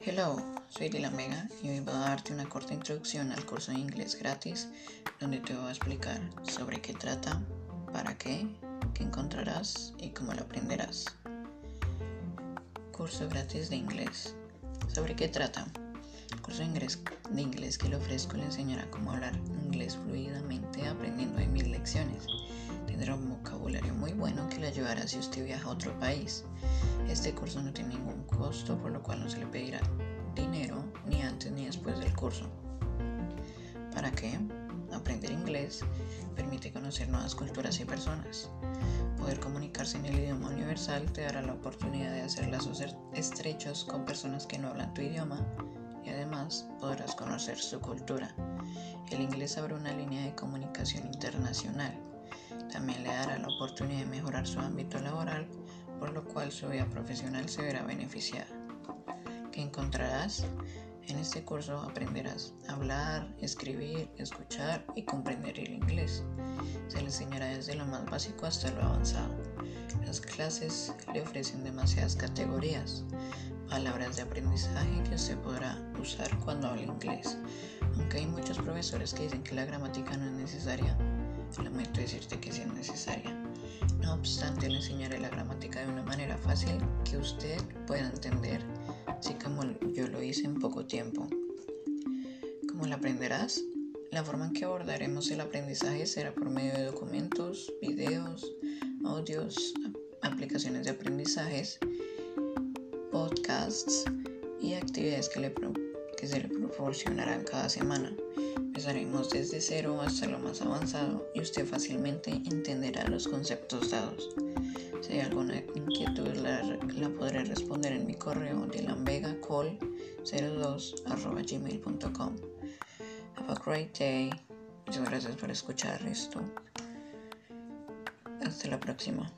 Hello, soy Dylan Vega y hoy voy a darte una corta introducción al curso de inglés gratis donde te voy a explicar sobre qué trata, para qué, qué encontrarás y cómo lo aprenderás. Curso gratis de inglés. ¿Sobre qué trata? El curso de inglés, de inglés que le ofrezco le enseñará cómo hablar inglés que le ayudará si usted viaja a otro país. Este curso no tiene ningún costo, por lo cual no se le pedirá dinero ni antes ni después del curso. ¿Para qué? Aprender inglés permite conocer nuevas culturas y personas. Poder comunicarse en el idioma universal te dará la oportunidad de hacer lazos estrechos con personas que no hablan tu idioma y además podrás conocer su cultura. El inglés abre una línea de comunicación internacional. También le dará la oportunidad de mejorar su ámbito laboral, por lo cual su vida profesional se verá beneficiada. ¿Qué encontrarás? En este curso aprenderás a hablar, escribir, escuchar y comprender el inglés. Se le enseñará desde lo más básico hasta lo avanzado. Las clases le ofrecen demasiadas categorías, palabras de aprendizaje que usted podrá usar cuando hable inglés. Aunque hay muchos profesores que dicen que la gramática no es necesaria, lamento decirte que sí es necesaria. No obstante, le enseñaré la gramática de una manera fácil que usted pueda entender así como yo lo hice en poco tiempo. ¿Cómo lo aprenderás? La forma en que abordaremos el aprendizaje será por medio de documentos, videos, audios, aplicaciones de aprendizajes, podcasts y actividades que, le que se le proporcionarán cada semana. Empezaremos desde cero hasta lo más avanzado y usted fácilmente entenderá los conceptos dados. Si hay alguna inquietud la, la podré responder en mi correo dilanvegacall02 Have a great day. Muchas gracias por escuchar esto. Hasta la próxima.